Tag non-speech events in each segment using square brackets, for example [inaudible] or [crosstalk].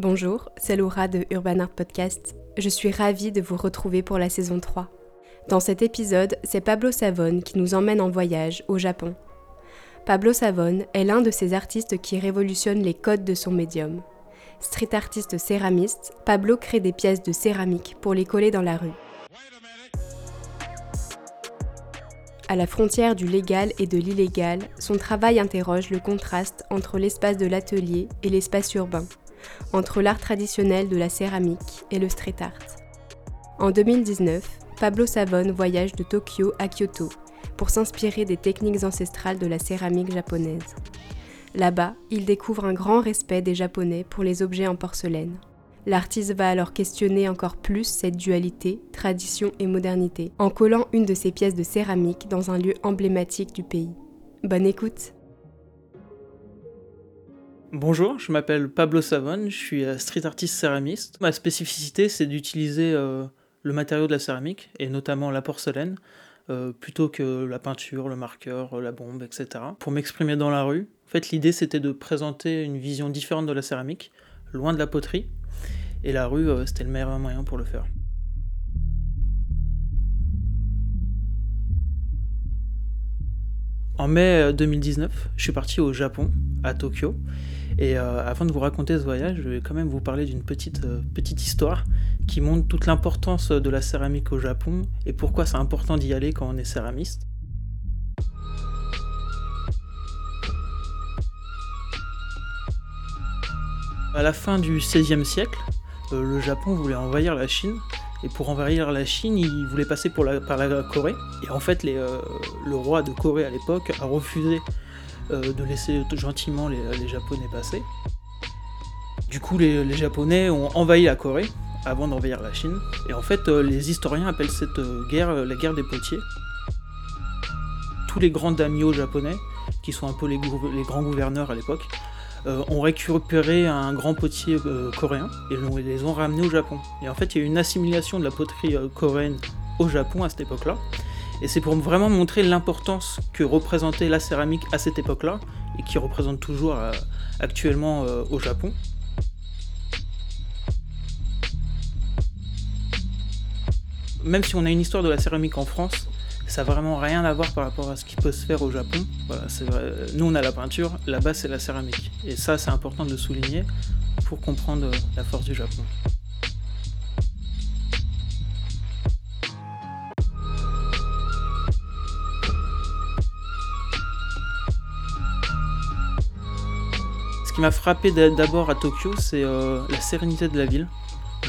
Bonjour, c'est Laura de Urban Art Podcast. Je suis ravie de vous retrouver pour la saison 3. Dans cet épisode, c'est Pablo Savone qui nous emmène en voyage au Japon. Pablo Savone est l'un de ces artistes qui révolutionnent les codes de son médium. Street artiste céramiste, Pablo crée des pièces de céramique pour les coller dans la rue. À la frontière du légal et de l'illégal, son travail interroge le contraste entre l'espace de l'atelier et l'espace urbain, entre l'art traditionnel de la céramique et le street art. En 2019, Pablo Savone voyage de Tokyo à Kyoto pour s'inspirer des techniques ancestrales de la céramique japonaise. Là-bas, il découvre un grand respect des Japonais pour les objets en porcelaine. L'artiste va alors questionner encore plus cette dualité, tradition et modernité, en collant une de ses pièces de céramique dans un lieu emblématique du pays. Bonne écoute Bonjour, je m'appelle Pablo Savone, je suis euh, street artiste céramiste. Ma spécificité, c'est d'utiliser euh, le matériau de la céramique, et notamment la porcelaine, euh, plutôt que la peinture, le marqueur, la bombe, etc. Pour m'exprimer dans la rue, en fait, l'idée, c'était de présenter une vision différente de la céramique, loin de la poterie, et la rue, c'était le meilleur moyen pour le faire. En mai 2019, je suis parti au Japon, à Tokyo, et euh, avant de vous raconter ce voyage, je vais quand même vous parler d'une petite, euh, petite histoire qui montre toute l'importance de la céramique au Japon et pourquoi c'est important d'y aller quand on est céramiste. À la fin du XVIe siècle, euh, le Japon voulait envahir la Chine. Et pour envahir la Chine, il voulait passer par la Corée. Et en fait, le roi de Corée à l'époque a refusé euh, de laisser gentiment les, Japonais passer. Du coup, les, Japonais ont envahi la Corée avant d'envahir la Chine. Et en fait, euh, les historiens appellent cette euh, guerre la guerre des potiers. Tous les grands daimyo japonais, qui sont un peu les, grands gouverneurs à l'époque, ont récupéré un grand potier coréen et les ont ramenés au Japon. Et en fait, il y a eu une assimilation de la poterie coréenne au Japon à cette époque-là. Et c'est pour vraiment montrer l'importance que représentait la céramique à cette époque-là, et qui représente toujours euh, actuellement euh, au Japon. Même si on a une histoire de la céramique en France, ça n'a vraiment rien à voir par rapport à ce qui peut se faire au Japon. Nous, on a la peinture, là-bas, c'est la céramique. Et ça, c'est important de le souligner pour comprendre la force du Japon. M'a frappé d'abord à Tokyo, c'est euh, la sérénité de la ville.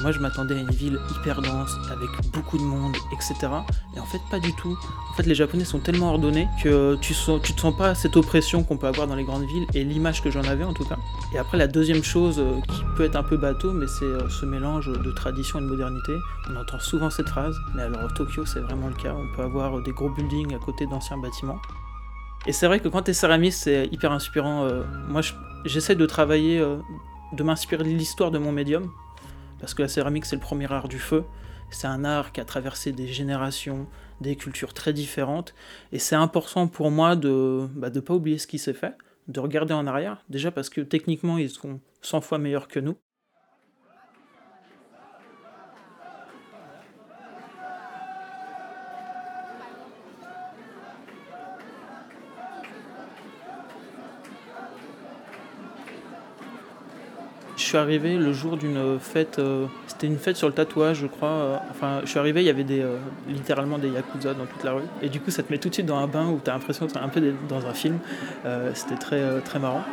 Moi, je m'attendais à une ville hyper dense, avec beaucoup de monde, etc. Et en fait, pas du tout. En fait, les Japonais sont tellement ordonnés que tu, sens, tu te sens pas cette oppression qu'on peut avoir dans les grandes villes, et l'image que j'en avais en tout cas. Et après, la deuxième chose euh, qui peut être un peu bateau, mais c'est euh, ce mélange de tradition et de modernité. On entend souvent cette phrase, mais alors Tokyo, c'est vraiment le cas. On peut avoir des gros buildings à côté d'anciens bâtiments. Et c'est vrai que quand tu es céramiste, c'est hyper inspirant. Euh, moi, j'essaie de travailler, euh, de m'inspirer de l'histoire de mon médium, parce que la céramique, c'est le premier art du feu. C'est un art qui a traversé des générations, des cultures très différentes, et c'est important pour moi de ne bah, pas oublier ce qui s'est fait, de regarder en arrière, déjà parce que techniquement, ils sont 100 fois meilleurs que nous. Suis arrivé le jour d'une fête, euh, c'était une fête sur le tatouage, je crois. Euh, enfin, je suis arrivé, il y avait des, euh, littéralement des yakuza dans toute la rue. Et du coup, ça te met tout de suite dans un bain où tu as l'impression d'être un peu dans un film. c'était très, très marrant.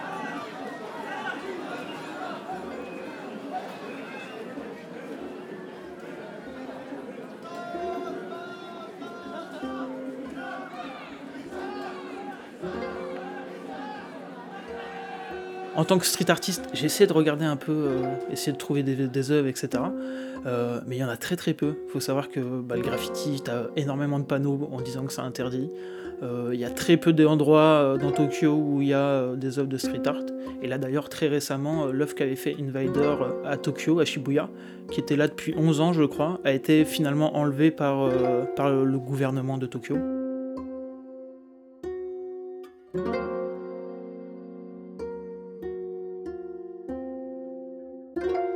En tant que street artiste, j'ai essayé de regarder un peu, euh, essayer de trouver des, œuvres, etc. Euh, mais il y en a très très peu. Il faut savoir que bah, le graffiti, tu as énormément de panneaux en disant que c'est interdit. Euh, il y a très peu d'endroits dans Tokyo où il y a des œuvres de street art. Et là d'ailleurs, très récemment, l'œuvre qu'avait fait Invader à Tokyo, à Shibuya, qui était là depuis 11 ans je crois, a été finalement enlevée par le gouvernement de Tokyo.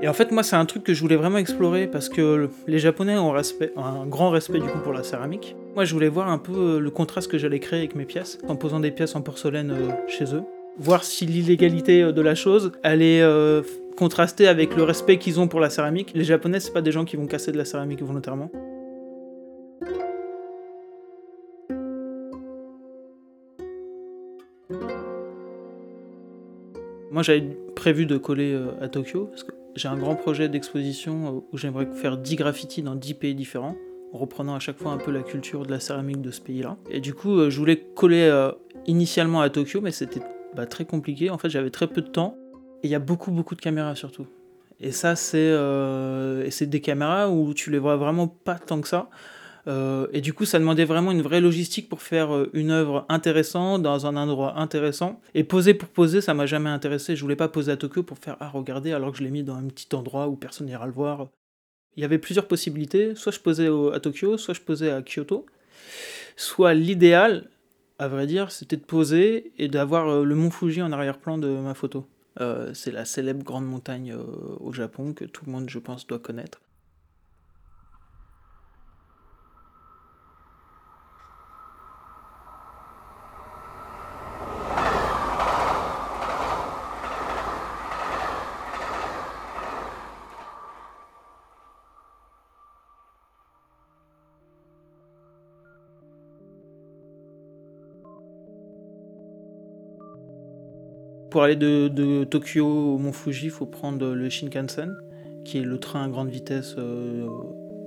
Et en fait, moi, c'est un truc que je voulais vraiment explorer parce que les Japonais ont un grand respect du coup pour la céramique. Moi, je voulais voir un peu le contraste que j'allais créer avec mes pièces en posant des pièces en porcelaine chez eux. Voir si l'illégalité de la chose allait contraster avec le respect qu'ils ont pour la céramique. Les Japonais, c'est pas des gens qui vont casser de la céramique volontairement. Moi, j'avais prévu de coller euh, à Tokyo, parce que j'ai un grand projet d'exposition euh, où j'aimerais faire 10 graffitis dans 10 pays différents, en reprenant à chaque fois un peu la culture de la céramique de ce pays-là. Et du coup, euh, je voulais coller initialement à Tokyo, mais c'était bah, très compliqué. En fait, j'avais très peu de temps, et il y a beaucoup, beaucoup de caméras surtout. Et ça, c'est des caméras où tu les vois vraiment pas tant que ça. Euh, et du coup, ça demandait vraiment une vraie logistique pour faire euh, une œuvre intéressante dans un endroit intéressant. Et poser pour poser, ça m'a jamais intéressé. Je voulais pas poser à Tokyo pour faire ah regardez alors que je l'ai mis dans un petit endroit où personne n'ira le voir. Il y avait plusieurs possibilités. Soit je posais à Tokyo, soit je posais à Kyoto. Soit l'idéal, à vrai dire, c'était de poser et d'avoir euh, le mont Fuji en arrière-plan de ma photo. c'est la célèbre grande montagne au Japon que tout le monde, je pense, doit connaître. Pour aller de, Tokyo au Mont Fuji, il faut prendre le Shinkansen, qui est le train à grande vitesse euh,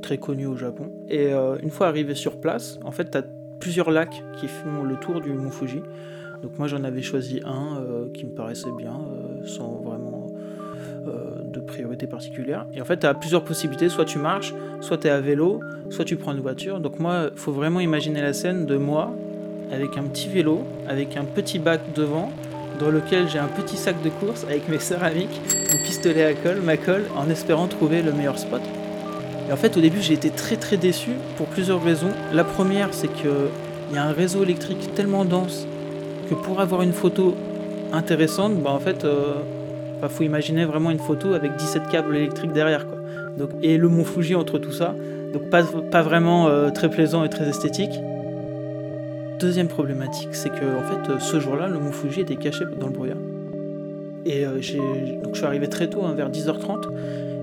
très connu au Japon. Et euh, une fois arrivé sur place, en fait, tu as plusieurs lacs qui font le tour du Mont Fuji. Donc moi, j'en avais choisi un euh, qui me paraissait bien, sans vraiment de priorité particulière. Et en fait, tu as plusieurs possibilités. Soit tu marches, soit tu es à vélo, soit tu prends une voiture. Donc moi, il faut vraiment imaginer la scène de moi avec un petit vélo, avec un petit bac devant, dans lequel j'ai un petit sac de course avec mes céramiques, mon pistolet à colle, ma colle, en espérant trouver le meilleur spot. Et en fait, au début, j'ai été très très déçu pour plusieurs raisons. La première, c'est qu'il y a un réseau électrique tellement dense que pour avoir une photo intéressante, bah en fait, euh, bah, faut imaginer vraiment une photo avec 17 câbles électriques derrière. Quoi. Donc, et le mont Fuji entre tout ça. Donc pas, pas vraiment euh, très plaisant et très esthétique. Deuxième problématique, c'est que en fait, ce jour-là, le mont Fuji était caché dans le brouillard. Et euh, donc je suis arrivé très tôt, hein, vers 10h30,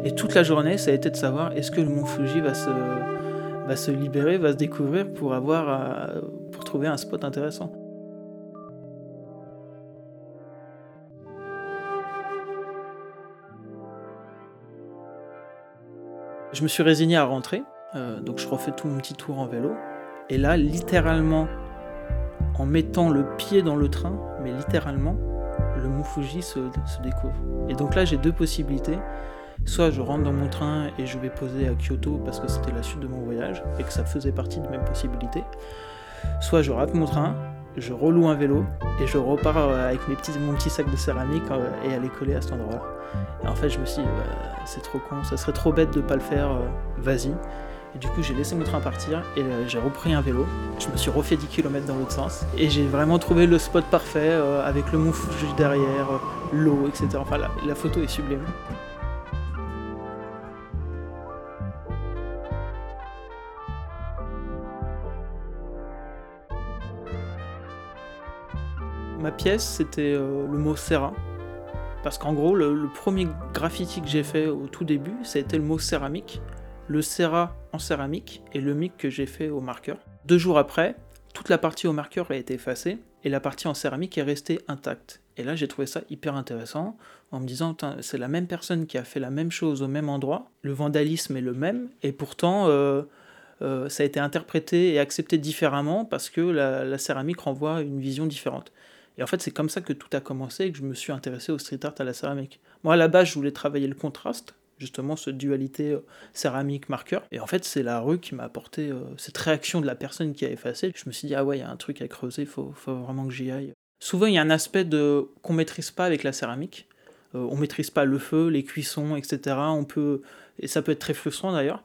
et toute la journée, ça a été de savoir est-ce que le mont Fuji va se, libérer, va se découvrir pour, avoir, pour trouver un spot intéressant. Je me suis résigné à rentrer, euh, donc je refais tout mon petit tour en vélo. Et là, littéralement, en mettant le pied dans le train, mais littéralement, le Mont Fuji se, découvre. Et donc là, j'ai deux possibilités. Soit je rentre dans mon train et je vais poser à Kyoto parce que c'était la suite de mon voyage et que ça faisait partie de mes possibilités. Soit je rate mon train, je reloue un vélo et je repars euh, avec mes petits, mon petit sac de céramique euh, et aller coller à cet endroit-là. Et en fait, je me suis dit, c'est trop con, ça serait trop bête de pas le faire, euh, vas-y. Et du coup, j'ai laissé mon train partir et euh, j'ai repris un vélo. Je me suis refait 10 km dans l'autre sens. Et j'ai vraiment trouvé le spot parfait euh, avec le mont Fuji derrière, euh, l'eau, etc. Enfin, la, la photo est sublime. Ma pièce, c'était le mot Serra. Parce qu'en gros, le, le, premier graffiti que j'ai fait au tout début, ça a été le mot céramique le Serra en céramique et le mic que j'ai fait au marqueur. Deux jours après, toute la partie au marqueur a été effacée et la partie en céramique est restée intacte. Et là, j'ai trouvé ça hyper intéressant en me disant, c'est la même personne qui a fait la même chose au même endroit, le vandalisme est le même, et pourtant, euh, euh, ça a été interprété et accepté différemment parce que la, la, céramique renvoie une vision différente. Et en fait, c'est comme ça que tout a commencé et que je me suis intéressé au street art à la céramique. Moi, à la base, je voulais travailler le contraste, justement cette dualité euh, céramique-marqueur. Et en fait, c'est la rue qui m'a apporté euh, cette réaction de la personne qui a effacé. Je me suis dit, ah ouais, il y a un truc à creuser, faut, faut, vraiment que j'y aille. Souvent, il y a un aspect de qu'on maîtrise pas avec la céramique. Euh, on maîtrise pas le feu, les cuissons, etc. On peut, et ça peut être très frustrant d'ailleurs.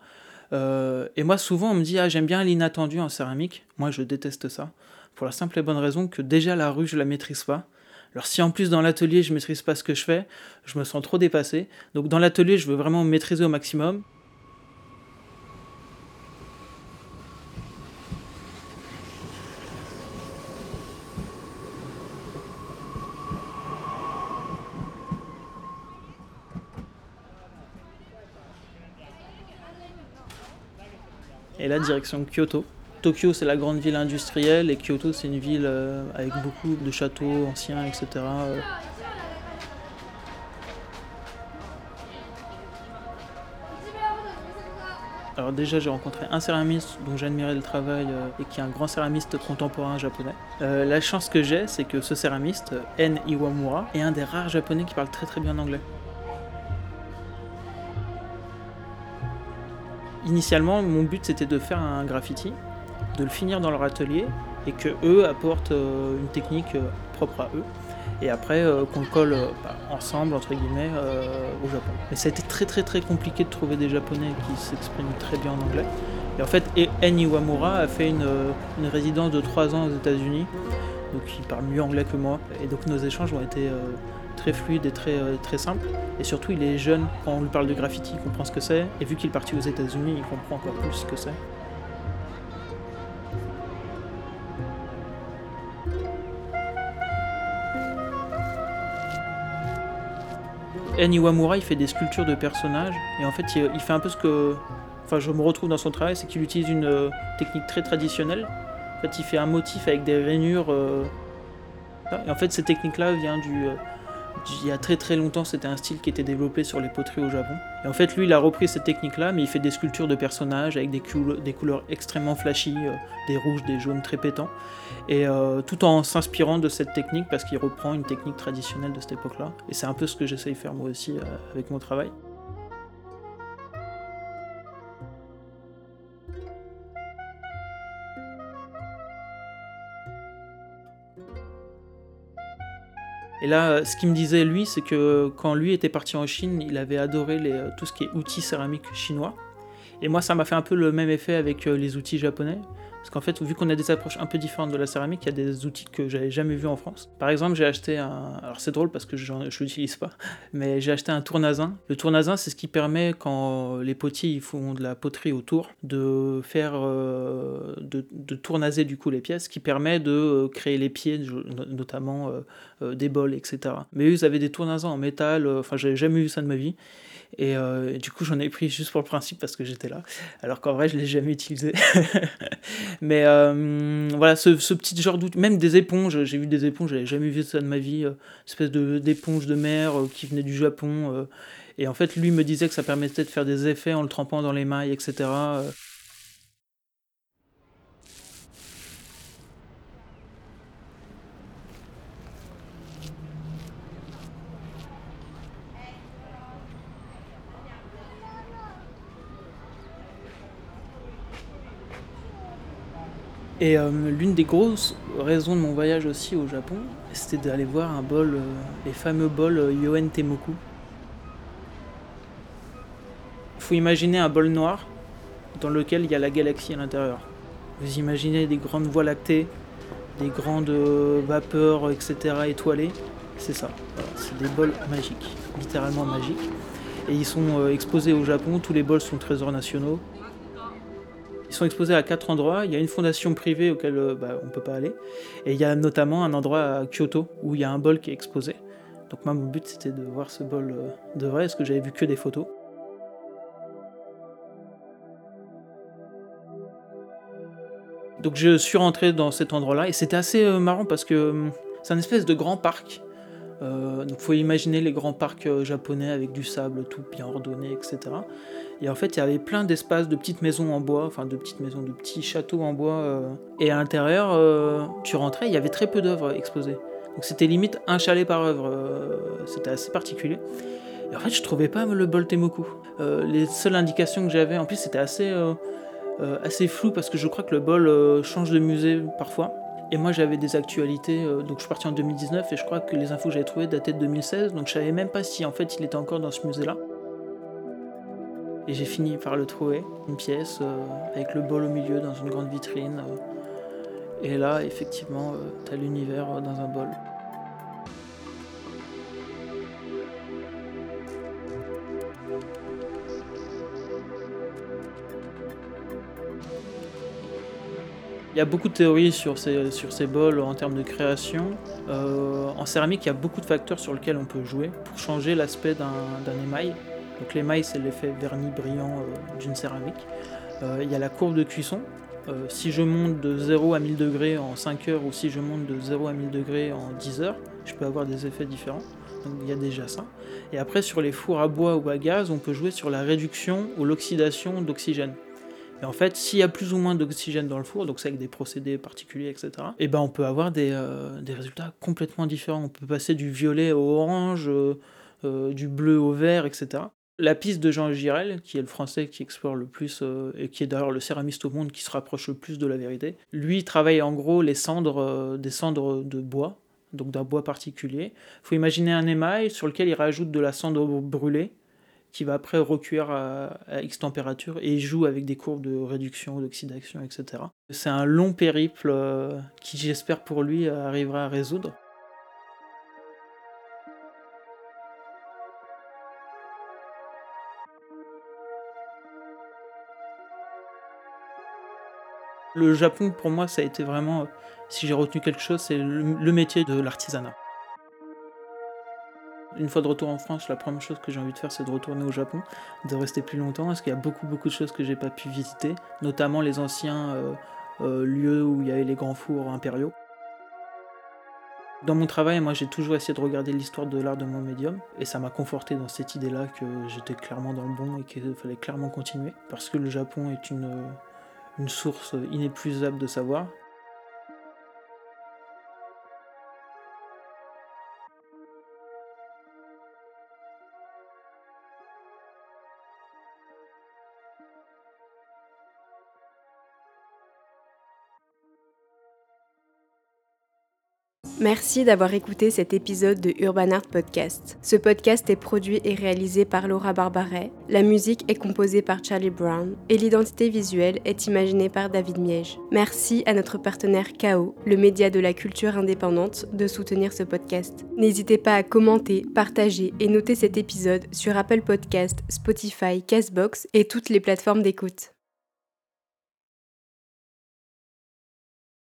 et moi, souvent, on me dit, ah, j'aime bien l'inattendu en céramique. Moi, je déteste ça. Pour la simple et bonne raison que déjà la rue, je la maîtrise pas. Alors si en plus dans l'atelier je maîtrise pas ce que je fais, je me sens trop dépassé. Donc dans l'atelier je veux vraiment maîtriser au maximum. Et là, direction Kyoto. Tokyo, c'est la grande ville industrielle et Kyoto, c'est une ville euh, avec beaucoup de châteaux anciens, etc. euh. Alors déjà, j'ai rencontré un céramiste dont j'admirais le travail euh, et qui est un grand céramiste contemporain japonais. La chance que j'ai, c'est que ce céramiste, En Iwamura, est un des rares japonais qui parle très très bien anglais. Initialement, mon but c'était de faire un graffiti, de le finir dans leur atelier et que eux apportent euh, une technique euh, propre à eux et après euh, qu'on le colle bah, ensemble entre guillemets au Japon. Mais ça a été très très très compliqué de trouver des japonais qui s'expriment très bien en anglais. Et en fait, En Iwamura a fait une, résidence de 3 ans aux États-Unis, donc il parle mieux anglais que moi. Et donc nos échanges ont été très fluides et très, très simples. Et surtout, il est jeune. Quand on lui parle de graffiti, il comprend ce que c'est. Et vu qu'il est parti aux États-Unis, il comprend encore plus ce que c'est. En Iwamura, il fait des sculptures de personnages. Et en fait, il, fait un peu ce que. Enfin, je me retrouve dans son travail, c'est qu'il utilise une euh, technique très traditionnelle. En fait, il fait un motif avec des rainures. euh, et en fait, cette technique-là vient du, euh, du- Il y a très très longtemps, c'était un style qui était développé sur les poteries au Japon. Et en fait, lui, il a repris cette technique-là, mais il fait des sculptures de personnages avec des, coul- des couleurs extrêmement flashy, euh, des rouges, des jaunes très pétants. Et euh, tout en s'inspirant de cette technique, parce qu'il reprend une technique traditionnelle de cette époque-là. Et c'est un peu ce que j'essaye de faire moi aussi euh, avec mon travail. Et là, euh, ce qu'il me disait, lui, c'est que quand lui était parti en Chine, il avait adoré euh, tout ce qui est outils céramiques chinois. Et moi, ça m'a fait un peu le même effet avec euh, les outils japonais. Parce qu'en fait, vu qu'on a des approches un peu différentes de la céramique, il y a des outils que j'avais jamais vus en France. Par exemple, j'ai acheté un. Alors c'est drôle parce que je l'utilise pas, [laughs] mais j'ai acheté un tournazin. Le tournazin, c'est ce qui permet, quand les potiers font de la poterie autour, de faire. euh, de, de tournaser du coup les pièces, ce qui permet de euh, créer les pieds, notamment euh, des bols, etc. Mais eux, ils avaient des tournazins en métal, enfin, j'avais jamais vu ça de ma vie. Et, du coup, j'en ai pris juste pour le principe parce que j'étais là. Alors qu'en vrai, je l'ai jamais utilisé. [laughs] Mais euh, voilà, ce, petit genre d'outil, même des éponges, j'ai vu des éponges, j'avais jamais vu ça de ma vie, euh, espèce de d'éponges de mer euh, qui venaient du Japon. euh, et en fait, lui me disait que ça permettait de faire des effets en le trempant dans les mailles, etc. Et euh, l'une des grosses raisons de mon voyage aussi au Japon, c'était d'aller voir un bol, euh, les fameux bols euh, Yoen Temoku. Il faut imaginer un bol noir dans lequel il y a la galaxie à l'intérieur. Vous imaginez des grandes voies lactées, des grandes vapeurs, etc. étoilées. C'est ça. C'est des bols magiques, littéralement magiques. Et ils sont exposés au Japon. Tous les bols sont trésors nationaux. Ils sont exposés à quatre endroits. Il y a une fondation privée auquel euh, bah, on ne peut pas aller. Et il y a notamment un endroit à Kyoto où il y a un bol qui est exposé. Donc moi, mon but, c'était de voir ce bol euh, de vrai, parce que j'avais vu que des photos. Donc je suis rentré dans cet endroit-là et c'était assez euh, marrant parce que hum, c'est un espèce de grand parc. Euh, donc faut imaginer les grands parcs euh, japonais avec du sable tout bien ordonné, etc. Et en fait, il y avait plein d'espaces de petites maisons en bois, enfin de petites maisons, de petits châteaux en bois. euh, et à l'intérieur, euh, tu rentrais, il y avait très peu d'œuvres exposées. Donc c'était limite un chalet par œuvre. c'était assez particulier. Et en fait, je trouvais pas le bol Temoku. Euh, les seules indications que j'avais, en plus, c'était assez, assez flou parce que je crois que le bol change de musée parfois. Et moi, j'avais des actualités, euh, donc je suis parti en 2019 et je crois que les infos que j'avais trouvées dataient de 2016, donc je savais même pas si en fait il était encore dans ce musée-là. Et j'ai fini par le trouver, une pièce euh, avec le bol au milieu dans une grande vitrine. euh. et là, effectivement, t'as l'univers dans un bol. Il y a beaucoup de théories sur ces, bols en termes de création. Euh, en céramique, il y a beaucoup de facteurs sur lesquels on peut jouer pour changer l'aspect d'un émail. Donc l'émail, c'est l'effet vernis brillant euh, d'une céramique. Euh, il y a la courbe de cuisson. si je monte de 0 à 1000 degrés en 5 heures ou si je monte de 0 à 1000 degrés en 10 heures, je peux avoir des effets différents. Donc il y a déjà ça. Et après, sur les fours à bois ou à gaz, on peut jouer sur la réduction ou l'oxydation d'oxygène. Et en fait, s'il y a plus ou moins d'oxygène dans le four, donc c'est avec des procédés particuliers, etc., et eh ben on peut avoir des, euh, des, résultats complètement différents. On peut passer du violet au orange, euh, euh, du bleu au vert, etc. La piste de Jean Girel, qui est le français qui explore le plus, et qui est d'ailleurs le céramiste au monde qui se rapproche le plus de la vérité, lui travaille en gros des cendres de bois, donc d'un bois particulier. Il faut imaginer un émail sur lequel il rajoute de la cendre brûlée, qui va après recuire à, X température et joue avec des courbes de réduction, d'oxydation, etc. C'est un long périple euh, qui, j'espère pour lui, arrivera à résoudre. Le Japon, pour moi, ça a été vraiment, si j'ai retenu quelque chose, c'est le métier de l'artisanat. Une fois de retour en France, la première chose que j'ai envie de faire, c'est de retourner au Japon, de rester plus longtemps, parce qu'il y a beaucoup, beaucoup de choses que j'ai pas pu visiter, notamment les anciens euh, euh, lieux où il y avait les grands fours impériaux. Dans mon travail, moi, j'ai toujours essayé de regarder l'histoire de l'art de mon médium, et ça m'a conforté dans cette idée-là que j'étais clairement dans le bon et qu'il fallait clairement continuer, parce que le Japon est une, une source inépuisable de savoir, Merci d'avoir écouté cet épisode de Urban Art Podcast. Ce podcast est produit et réalisé par Laura Barbaret, la musique est composée par Charlie Brown et l'identité visuelle est imaginée par David Miège. Merci à notre partenaire KO, le média de la culture indépendante, de soutenir ce podcast. N'hésitez pas à commenter, partager et noter cet épisode sur Apple Podcast, Spotify, Castbox et toutes les plateformes d'écoute.